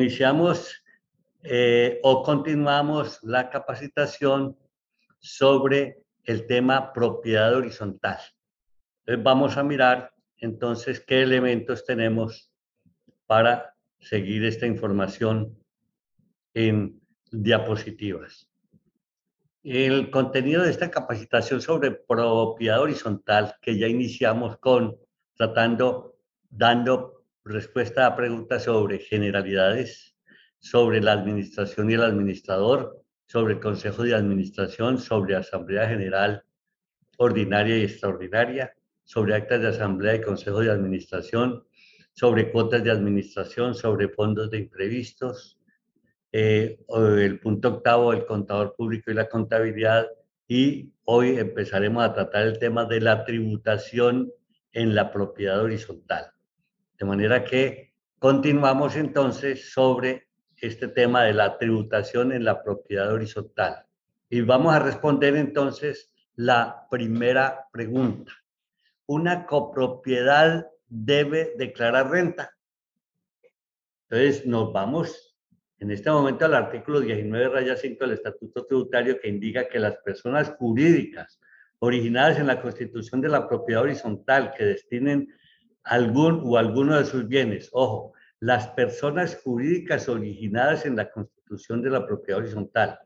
iniciamos eh, o continuamos la capacitación sobre el tema propiedad horizontal. Vamos a mirar entonces qué elementos tenemos para seguir esta información en diapositivas. El contenido de esta capacitación sobre propiedad horizontal que ya iniciamos con tratando, dando respuesta a preguntas sobre generalidades, sobre la administración y el administrador, sobre el consejo de administración, sobre asamblea general ordinaria y extraordinaria, sobre actas de asamblea y consejo de administración, sobre cuotas de administración, sobre fondos de imprevistos, eh, el punto octavo, el contador público y la contabilidad, y hoy empezaremos a tratar el tema de la tributación en la propiedad horizontal. De manera que continuamos entonces sobre este tema de la tributación en la propiedad horizontal. Y vamos a responder entonces la primera pregunta. ¿Una copropiedad debe declarar renta? Entonces nos vamos en este momento al artículo 19, raya 5 del Estatuto Tributario que indica que las personas jurídicas originadas en la constitución de la propiedad horizontal que destinen algún o alguno de sus bienes, ojo, las personas jurídicas originadas en la constitución de la propiedad horizontal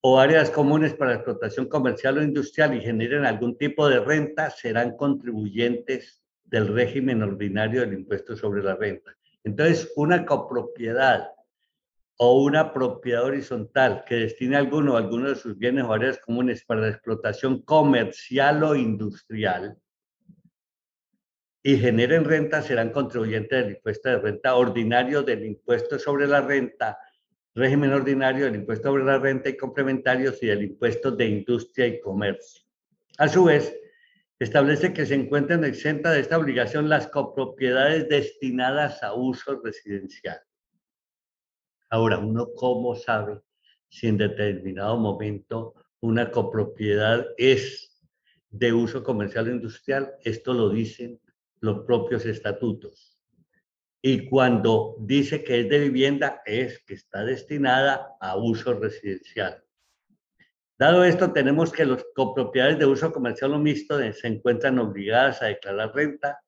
o áreas comunes para explotación comercial o industrial y generen algún tipo de renta serán contribuyentes del régimen ordinario del impuesto sobre la renta. Entonces, una copropiedad o una propiedad horizontal que destine alguno o alguno de sus bienes o áreas comunes para la explotación comercial o industrial y generen renta serán contribuyentes del impuesto de renta ordinario, del impuesto sobre la renta, régimen ordinario del impuesto sobre la renta y complementarios y del impuesto de industria y comercio. A su vez, establece que se encuentran exentas de esta obligación las copropiedades destinadas a uso residencial. Ahora, uno cómo sabe si en determinado momento una copropiedad es de uso comercial o industrial, esto lo dicen los propios estatutos. Y cuando dice que es de vivienda, es que está destinada a uso residencial. Dado esto, tenemos que las copropiedades de uso comercial o mixto se encuentran obligadas a declarar renta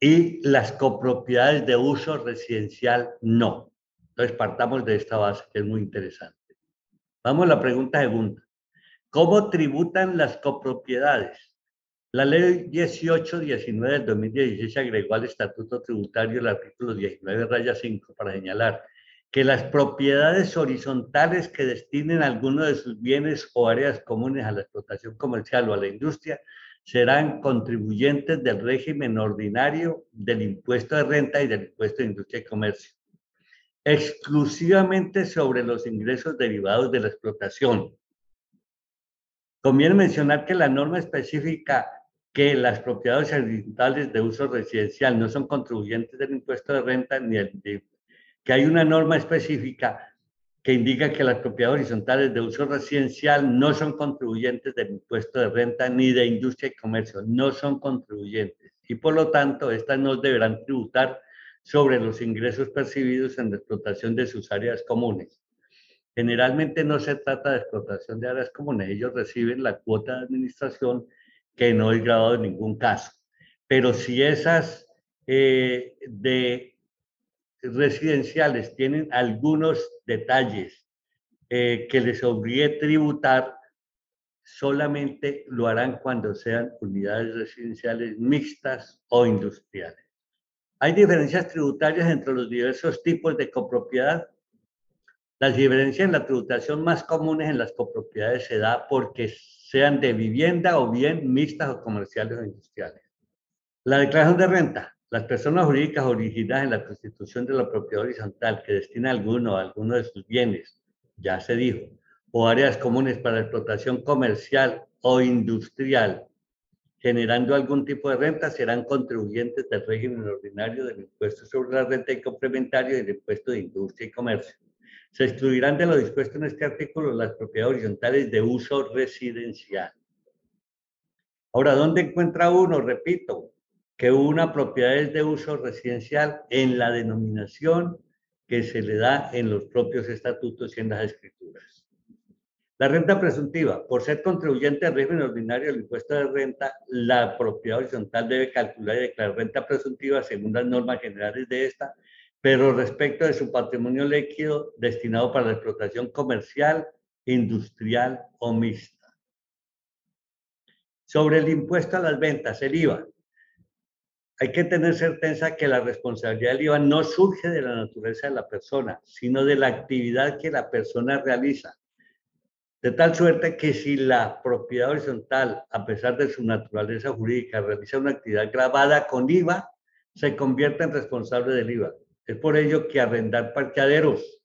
y las copropiedades de uso residencial no. Entonces, partamos de esta base que es muy interesante. Vamos a la pregunta segunda. ¿Cómo tributan las copropiedades? La ley 1819 del 2016 agregó al Estatuto Tributario el artículo 19, raya 5, para señalar que las propiedades horizontales que destinen alguno de sus bienes o áreas comunes a la explotación comercial o a la industria serán contribuyentes del régimen ordinario del impuesto de renta y del impuesto de industria y comercio exclusivamente sobre los ingresos derivados de la explotación. Conviene mencionar que la norma específica que las propiedades horizontales de uso residencial no son contribuyentes del impuesto de renta ni el de, que hay una norma específica que indica que las propiedades horizontales de uso residencial no son contribuyentes del impuesto de renta ni de industria y comercio, no son contribuyentes y por lo tanto estas no deberán tributar sobre los ingresos percibidos en la explotación de sus áreas comunes. Generalmente no se trata de explotación de áreas comunes, ellos reciben la cuota de administración que no es grabado en ningún caso. Pero si esas eh, de residenciales tienen algunos detalles eh, que les obligue tributar, solamente lo harán cuando sean unidades residenciales mixtas o industriales. Hay diferencias tributarias entre los diversos tipos de copropiedad. Las diferencias en la tributación más comunes en las copropiedades se da porque sean de vivienda o bien mixtas o comerciales o industriales. La declaración de renta. Las personas jurídicas originadas en la constitución de la propiedad horizontal que destina alguno a alguno de sus bienes, ya se dijo, o áreas comunes para explotación comercial o industrial generando algún tipo de renta serán contribuyentes del régimen ordinario del impuesto sobre la renta y complementario del impuesto de industria y comercio. Se excluirán de lo dispuesto en este artículo las propiedades horizontales de uso residencial. Ahora, ¿dónde encuentra uno? Repito, que una propiedad es de uso residencial en la denominación que se le da en los propios estatutos y en las escrituras. La renta presuntiva, por ser contribuyente al régimen ordinario del impuesto de renta, la propiedad horizontal debe calcular y declarar renta presuntiva según las normas generales de esta, pero respecto de su patrimonio líquido destinado para la explotación comercial, industrial o mixta. Sobre el impuesto a las ventas, el IVA, hay que tener certeza que la responsabilidad del IVA no surge de la naturaleza de la persona, sino de la actividad que la persona realiza. De tal suerte que si la propiedad horizontal, a pesar de su naturaleza jurídica, realiza una actividad grabada con IVA, se convierte en responsable del IVA. Es por ello que arrendar parqueaderos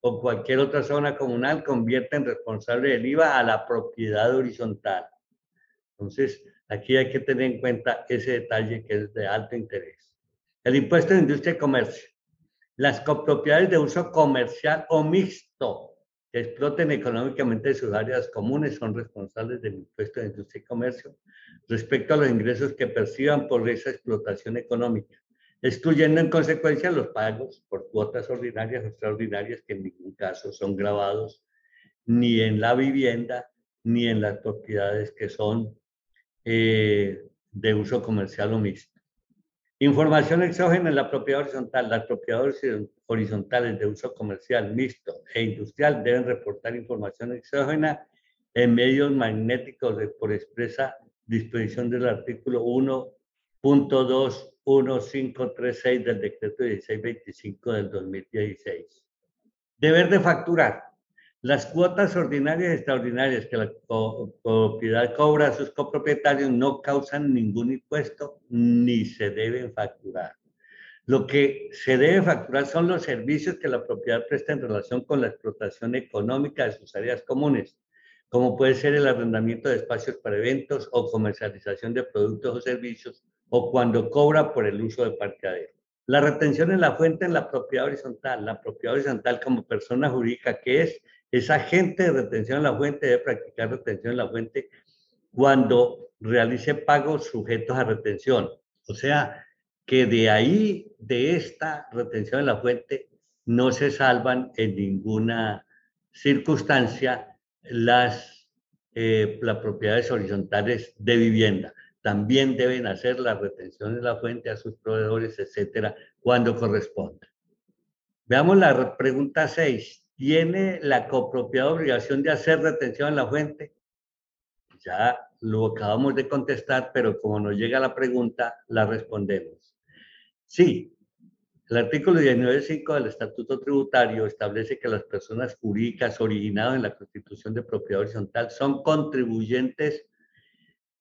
o cualquier otra zona comunal convierte en responsable del IVA a la propiedad horizontal. Entonces, Aquí hay que tener en cuenta ese detalle que es de alto interés. El impuesto de industria y comercio. Las copropiedades de uso comercial o mixto que exploten económicamente sus áreas comunes son responsables del impuesto de industria y comercio respecto a los ingresos que perciban por esa explotación económica, excluyendo en consecuencia los pagos por cuotas ordinarias o extraordinarias que en ningún caso son grabados ni en la vivienda ni en las propiedades que son eh, de uso comercial o mixto. Información exógena en la propiedad horizontal. Las propiedades horizontales de uso comercial, mixto e industrial deben reportar información exógena en medios magnéticos de, por expresa disposición del artículo 1.21536 del decreto 1625 del 2016. Deber de facturar. Las cuotas ordinarias y extraordinarias que la propiedad cobra a sus copropietarios no causan ningún impuesto ni se deben facturar. Lo que se debe facturar son los servicios que la propiedad presta en relación con la explotación económica de sus áreas comunes, como puede ser el arrendamiento de espacios para eventos o comercialización de productos o servicios, o cuando cobra por el uso de parqueadero. La retención en la fuente en la propiedad horizontal. La propiedad horizontal como persona jurídica que es es agente de retención en la fuente, debe practicar retención en la fuente cuando realice pagos sujetos a retención. O sea, que de ahí, de esta retención en la fuente, no se salvan en ninguna circunstancia las, eh, las propiedades horizontales de vivienda. También deben hacer la retención en la fuente a sus proveedores, etcétera, cuando corresponda. Veamos la pregunta 6 tiene la copropiedad obligación de hacer retención en la fuente? Ya lo acabamos de contestar, pero como nos llega la pregunta, la respondemos. Sí, el artículo 19.5 del Estatuto Tributario establece que las personas jurídicas originadas en la constitución de propiedad horizontal son contribuyentes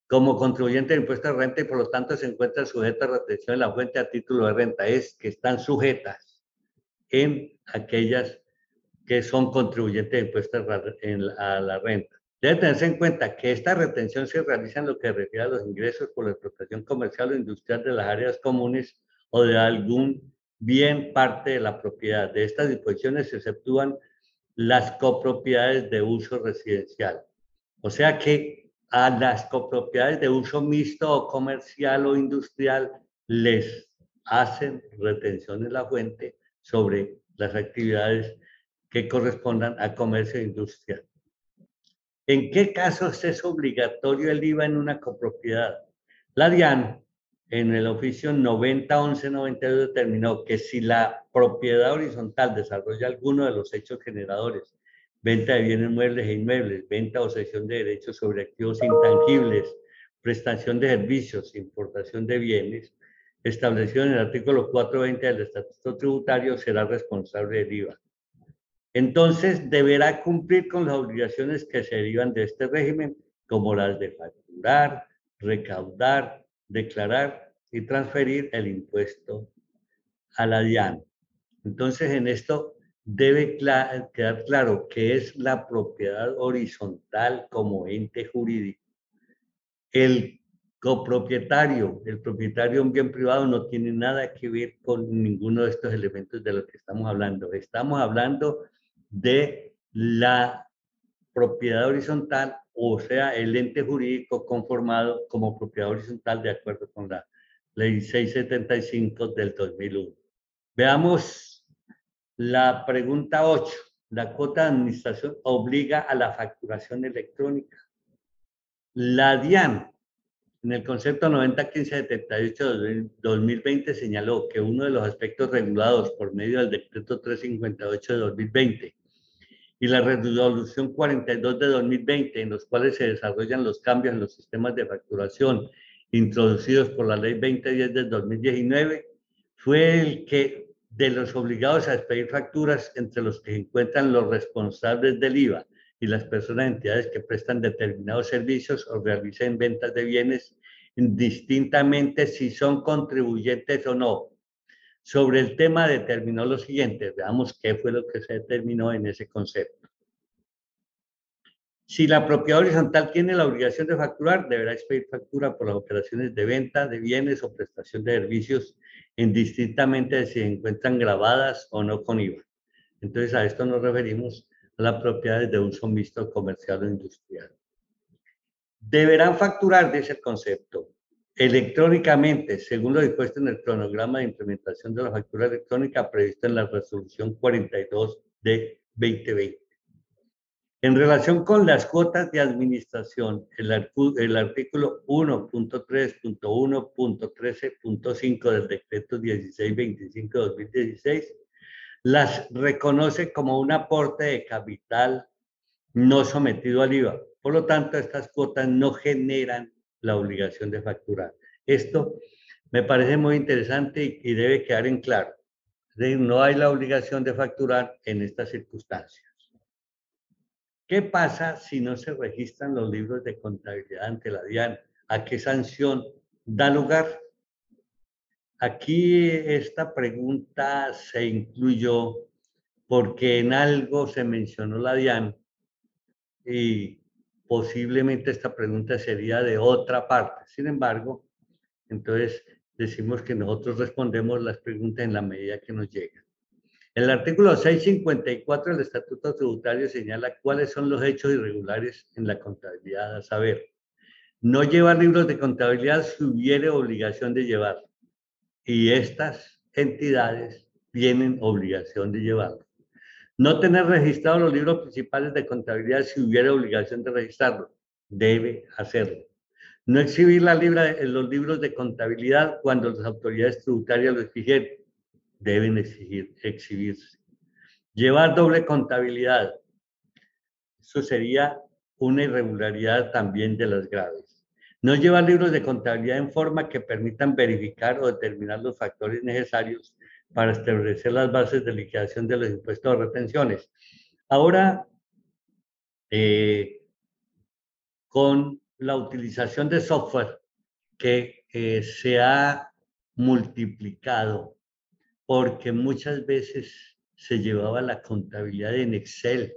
como contribuyentes de impuestos de renta y por lo tanto se encuentran sujetas a retención en la fuente a título de renta. Es que están sujetas en aquellas que son contribuyentes de impuestos a la renta. Debe tenerse en cuenta que esta retención se realiza en lo que refiere a los ingresos por la explotación comercial o industrial de las áreas comunes o de algún bien parte de la propiedad. De estas disposiciones se exceptúan las copropiedades de uso residencial. O sea que a las copropiedades de uso mixto o comercial o industrial les hacen retención en la fuente sobre las actividades que correspondan a comercio e industria. ¿En qué casos es obligatorio el IVA en una copropiedad? La DIAN, en el oficio 901192, determinó que si la propiedad horizontal desarrolla alguno de los hechos generadores, venta de bienes muebles e inmuebles, venta o cesión de derechos sobre activos intangibles, prestación de servicios, importación de bienes, establecido en el artículo 420 del Estatuto Tributario, será responsable del IVA entonces deberá cumplir con las obligaciones que se derivan de este régimen, como las de facturar, recaudar, declarar y transferir el impuesto a la DIAN. Entonces, en esto debe quedar claro que es la propiedad horizontal como ente jurídico. El copropietario, el propietario de un bien privado no tiene nada que ver con ninguno de estos elementos de los que estamos hablando. Estamos hablando de la propiedad horizontal, o sea, el ente jurídico conformado como propiedad horizontal de acuerdo con la ley 675 del 2001. Veamos la pregunta 8. La cuota de administración obliga a la facturación electrónica. La DIAN, en el concepto 901578-2020, señaló que uno de los aspectos regulados por medio del decreto 358 de 2020 y la resolución 42 de 2020, en los cuales se desarrollan los cambios en los sistemas de facturación introducidos por la ley 2010 del 2019, fue el que de los obligados a expedir facturas entre los que se encuentran los responsables del IVA y las personas entidades que prestan determinados servicios o realicen ventas de bienes indistintamente si son contribuyentes o no. Sobre el tema determinó lo siguiente, veamos qué fue lo que se determinó en ese concepto. Si la propiedad horizontal tiene la obligación de facturar, deberá expedir factura por las operaciones de venta de bienes o prestación de servicios, indistintamente de si se encuentran grabadas o no con IVA. Entonces, a esto nos referimos a las propiedades de uso mixto comercial o industrial. Deberán facturar, dice el concepto, electrónicamente, según lo dispuesto en el cronograma de implementación de la factura electrónica previsto en la resolución 42 de 2020. En relación con las cuotas de administración, el, el artículo 1.3.1.13.5 del decreto 1625-2016 las reconoce como un aporte de capital no sometido al IVA. Por lo tanto, estas cuotas no generan la obligación de facturar. Esto me parece muy interesante y, debe quedar en claro. No hay la obligación de facturar en estas circunstancias. ¿Qué pasa si no se registran los libros de contabilidad ante la DIAN? ¿A qué sanción da lugar? Aquí esta pregunta se incluyó porque en algo se mencionó la DIAN y posiblemente esta pregunta sería de otra parte. Sin embargo, entonces decimos que nosotros respondemos las preguntas en la medida que nos llegan. El artículo 654 del Estatuto Tributario señala cuáles son los hechos irregulares en la contabilidad, a saber, no llevar libros de contabilidad si hubiere obligación de llevar. Y estas entidades tienen obligación de llevarlo. No tener registrados los libros principales de contabilidad si hubiera obligación de registrarlo. Debe hacerlo. No exhibir la libra, los libros de contabilidad cuando las autoridades tributarias lo exigen. Deben exigir, exhibirse. Llevar doble contabilidad. Eso sería una irregularidad también de las graves. No llevar libros de contabilidad en forma que permitan verificar o determinar los factores necesarios para establecer las bases de liquidación de los impuestos o retenciones. Ahora, eh, con la utilización de software que eh, se ha multiplicado porque muchas veces se llevaba la contabilidad en Excel.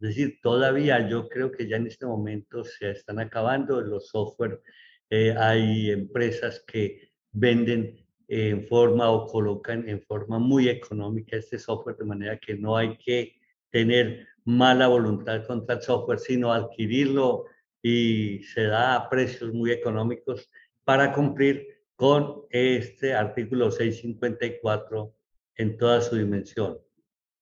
Es decir, todavía yo creo que ya en este momento se están acabando los software. Eh, hay empresas que venden en forma o colocan en forma muy económica este software de manera que no hay que tener mala voluntad contra el software, sino adquirirlo y se da a precios muy económicos para cumplir con este artículo 654 en toda su dimensión.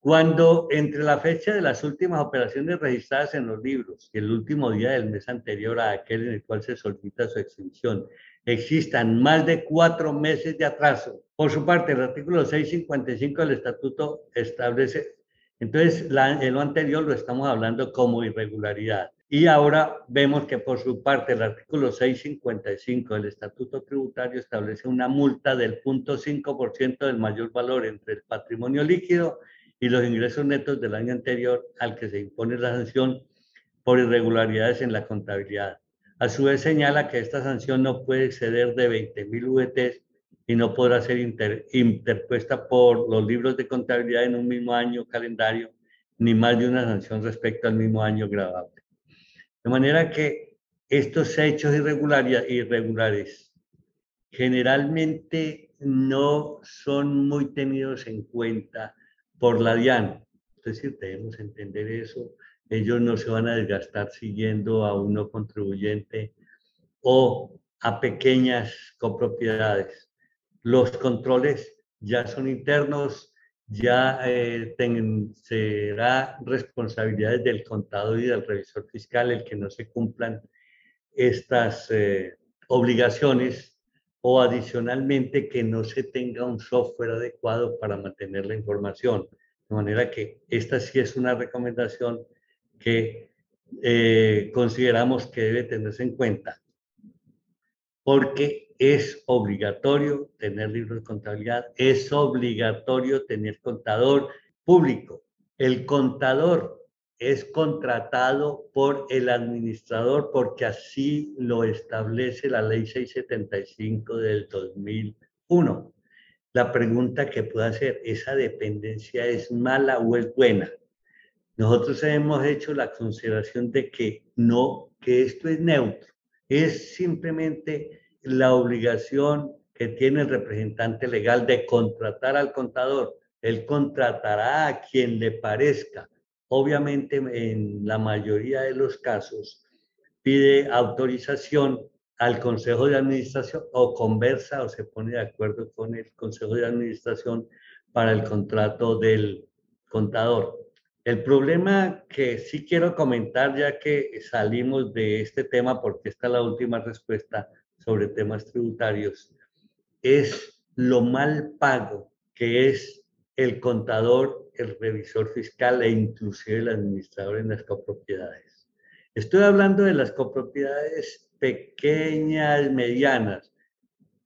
Cuando entre la fecha de las últimas operaciones registradas en los libros y el último día del mes anterior a aquel en el cual se solicita su extinción existan más de cuatro meses de atraso. Por su parte, el artículo 655 del estatuto establece, entonces la, en lo anterior lo estamos hablando como irregularidad. Y ahora vemos que por su parte el artículo 655 del estatuto tributario establece una multa del 0.5% del mayor valor entre el patrimonio líquido y los ingresos netos del año anterior al que se impone la sanción por irregularidades en la contabilidad. A su vez señala que esta sanción no puede exceder de 20.000 VTs y no podrá ser interpuesta por los libros de contabilidad en un mismo año calendario, ni más de una sanción respecto al mismo año grabable. De manera que estos hechos irregulares generalmente no son muy tenidos en cuenta por la DIAN. Es decir, debemos entender eso ellos no se van a desgastar siguiendo a uno contribuyente o a pequeñas copropiedades. Los controles ya son internos, ya eh, será responsabilidad del contador y del revisor fiscal el que no se cumplan estas eh, obligaciones o adicionalmente que no se tenga un software adecuado para mantener la información. De manera que esta sí es una recomendación que eh, consideramos que debe tenerse en cuenta, porque es obligatorio tener libros de contabilidad, es obligatorio tener contador público. El contador es contratado por el administrador porque así lo establece la ley 675 del 2001. La pregunta que puedo hacer, ¿esa dependencia es mala o es buena? Nosotros hemos hecho la consideración de que no, que esto es neutro, es simplemente la obligación que tiene el representante legal de contratar al contador. Él contratará a quien le parezca. Obviamente, en la mayoría de los casos, pide autorización al Consejo de Administración o conversa o se pone de acuerdo con el Consejo de Administración para el contrato del contador. El problema que sí quiero comentar, ya que salimos de este tema, porque esta es la última respuesta sobre temas tributarios, es lo mal pago que es el contador, el revisor fiscal e inclusive el administrador en las copropiedades. Estoy hablando de las copropiedades pequeñas, medianas.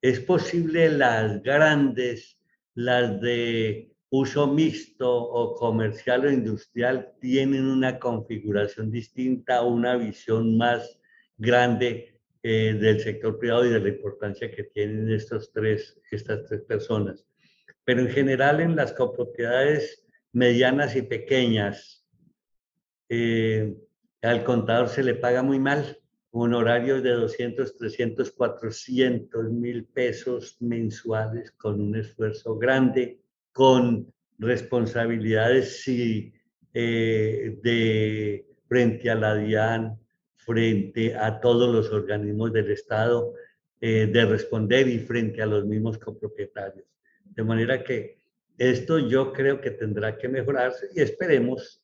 Es posible las grandes, las de uso mixto o comercial o industrial tienen una configuración distinta, una visión más grande eh, del sector privado y de la importancia que tienen estos tres, estas tres personas. Pero en general en las copropiedades medianas y pequeñas, eh, al contador se le paga muy mal, honorarios de 200, 300, 400 mil pesos mensuales con un esfuerzo grande con responsabilidades eh, de, frente a la DIAN, frente a todos los organismos del Estado, eh, de responder y frente a los mismos copropietarios. De manera que esto yo creo que tendrá que mejorarse y esperemos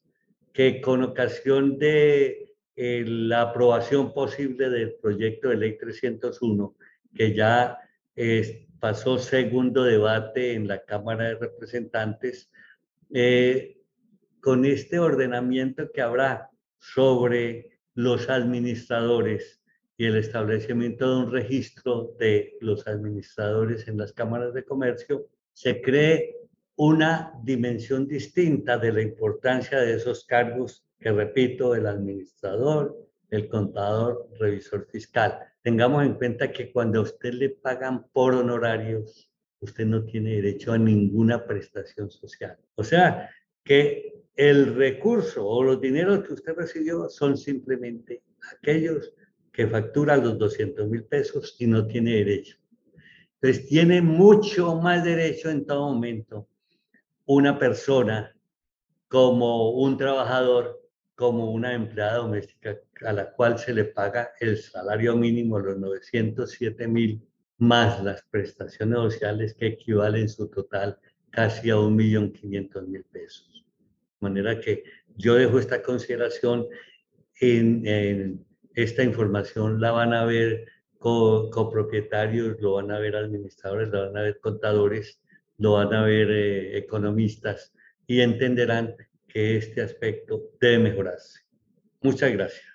que con ocasión de eh, la aprobación posible del proyecto de ley 301, que ya es, pasó segundo debate en la Cámara de Representantes, eh, con este ordenamiento que habrá sobre los administradores y el establecimiento de un registro de los administradores en las cámaras de comercio, se cree una dimensión distinta de la importancia de esos cargos que, repito, el administrador, el contador, revisor fiscal. Tengamos en cuenta que cuando a usted le pagan por honorarios, usted no tiene derecho a ninguna prestación social. O sea, que el recurso o los dineros que usted recibió son simplemente aquellos que facturan los 200 mil pesos y no tiene derecho. Entonces, tiene mucho más derecho en todo momento una persona como un trabajador como una empleada doméstica a la cual se le paga el salario mínimo, los 907 mil, más las prestaciones sociales que equivalen su total casi a 1.500.000 pesos. Manera que yo dejo esta consideración en, esta información, la van a ver copropietarios, lo van a ver administradores, lo van a ver contadores, lo van a ver eh, economistas y entenderán que este aspecto debe mejorarse. Muchas gracias.